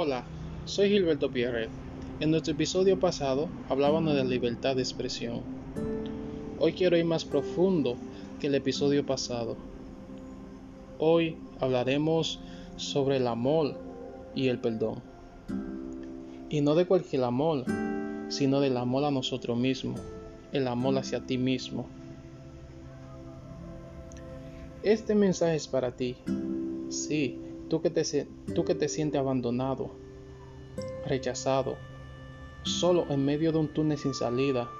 Hola, soy Gilberto Pierre. En nuestro episodio pasado hablábamos de la libertad de expresión. Hoy quiero ir más profundo que el episodio pasado. Hoy hablaremos sobre el amor y el perdón. Y no de cualquier amor, sino del amor a nosotros mismos, el amor hacia ti mismo. Este mensaje es para ti. Sí, Tú que, te, sientes abandonado, rechazado, solo en medio de un túnel sin salida,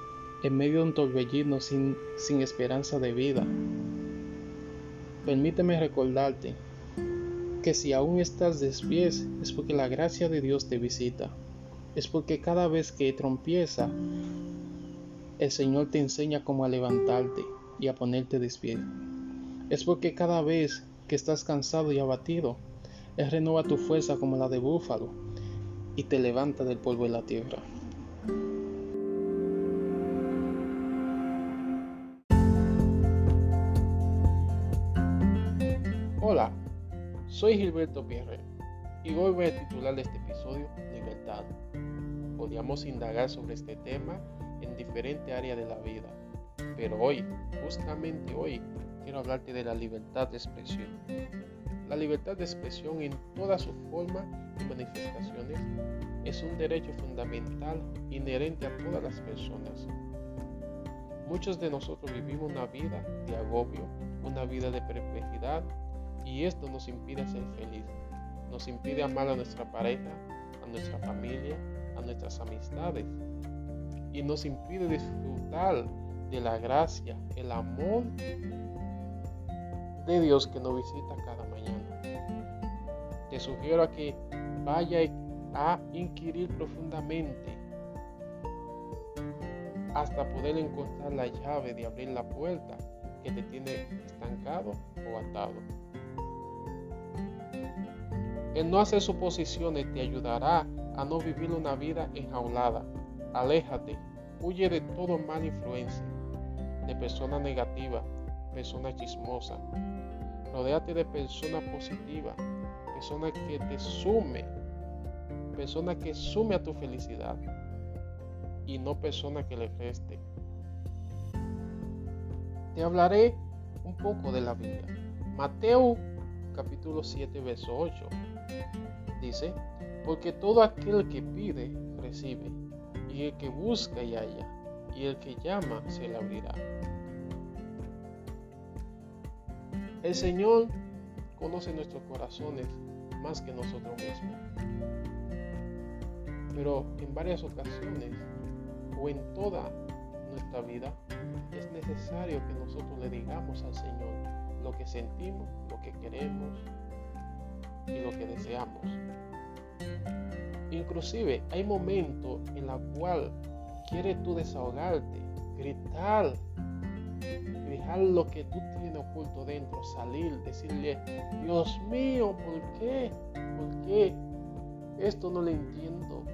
en medio de un torbellino sin, esperanza de vida. Permíteme recordarte que si aún estás despies es porque la gracia de Dios te visita. Es porque cada vez que trompieza, el Señor te enseña cómo a levantarte y a ponerte de. Es porque cada vez que estás cansado y abatido, él renueva tu fuerza como la de búfalo y te levanta del polvo de la tierra. Hola, soy Gilberto Pierre y hoy voy a titular este episodio Libertad. Podríamos indagar sobre este tema en diferentes áreas de la vida, pero hoy, justamente hoy, quiero hablarte de la libertad de expresión. La libertad de expresión en toda su forma y manifestaciones es un derecho fundamental inherente a todas las personas. Muchos de nosotros vivimos una vida de agobio, una vida de perplejidad y esto nos impide ser feliz. Nos impide amar a nuestra pareja, a nuestra familia, a nuestras amistades y nos impide disfrutar de la gracia, el amor de Dios que nos visita cada mañana. Te sugiero a que vaya a inquirir profundamente hasta poder encontrar la llave de abrir la puerta que te tiene estancado o atado. El no hacer suposiciones te ayudará a no vivir una vida enjaulada. Aléjate, huye de todo mal influencia, de personas negativas, personas chismosas, Rodéate de personas positivas, personas que te sume, personas que sume a tu felicidad y no personas que le reste. Te hablaré un poco de la Biblia. Mateo capítulo 7, verso 8 dice, porque todo aquel que pide, recibe, y el que busca y halla, y el que llama se le abrirá. El Señor conoce nuestros corazones más que nosotros mismos. Pero en varias ocasiones o en toda nuestra vida es necesario que nosotros le digamos al Señor lo que sentimos, lo que queremos y lo que deseamos. Inclusive hay momentos en los cuales quieres tú desahogarte, gritar dejar lo que tú tienes oculto dentro, salir, decirle, Dios mío, ¿por qué? ¿Por qué? Esto no lo entiendo,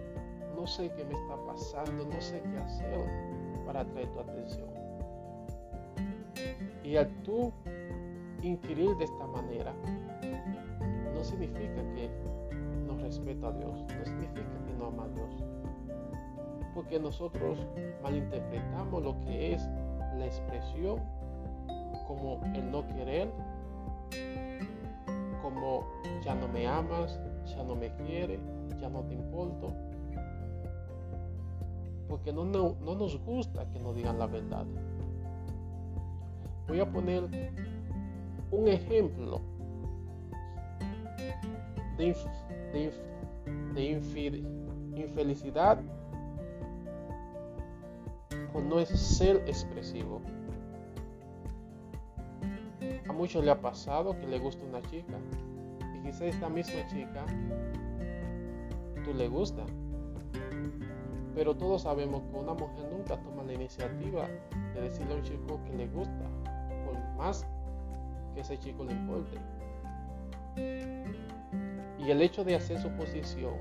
no sé qué me está pasando, no sé qué hacer para atraer tu atención. Y al tú inquirir de esta manera, no significa que no respeta a Dios, no significa que no ama a Dios. Porque nosotros malinterpretamos lo que es la expresión como el no querer, como ya no me amas, ya no me quiere, ya no te importo. Porque no, no, nos gusta que nos digan la verdad. Voy a poner un ejemplo de, de, infelicidad no es ser expresivo. A muchos le ha pasado que le gusta una chica y quizás esta misma chica tú le gusta. Pero todos sabemos que una mujer nunca toma la iniciativa de decirle a un chico que le gusta, por más que ese chico le importe. Y el hecho de hacer su posición,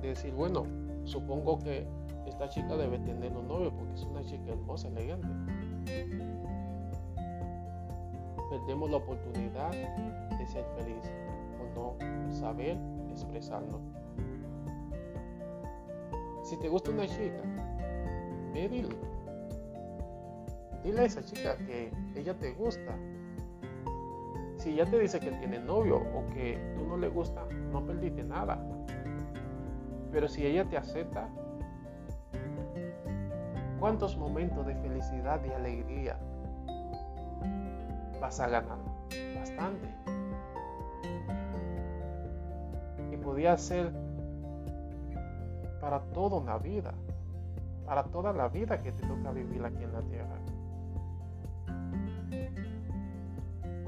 de decir, bueno, supongo que esta chica debe tener un novio porque es una chica hermosa, elegante perdemos la oportunidad de ser feliz por no saber expresarnos. Si te gusta una chica, ve dile. Dile a esa chica que ella te gusta. Si ella te dice que tiene novio o que tú no le gusta, no perdiste nada. Pero si ella te acepta, ¿cuántos momentos de felicidad y alegría vas a ganar? Bastante. Y podía ser para toda una vida, para toda la vida que te toca vivir aquí en la tierra.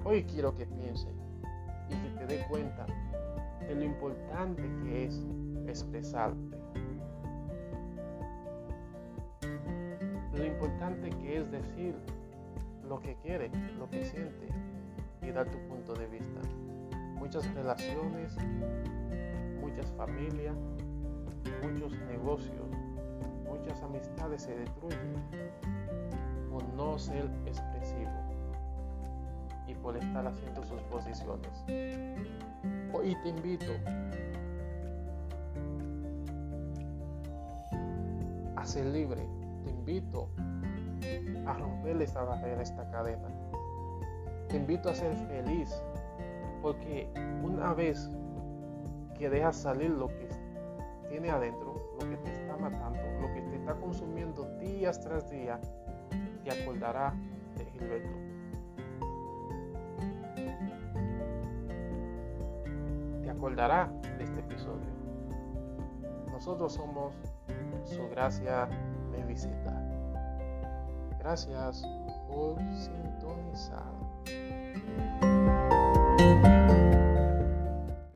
Hoy quiero que pienses y que te dé cuenta de lo importante que es expresarte. Lo importante que es decir lo que quiere, lo que siente y dar tu punto de vista. Muchas relaciones, muchas familias, muchos negocios, muchas amistades se destruyen por no ser expresivo y por estar haciendo sus posiciones. Hoy te invito a ser libre, te invito a romper esta barrera, esta cadena. Te invito a ser feliz, porque una vez que dejas salir lo que tiene adentro, lo que te está matando, lo que te está consumiendo días tras día, te acordará de Gilberto. Te acordará de este episodio. Nosotros somos su gracia me visita. Gracias por sintonizar.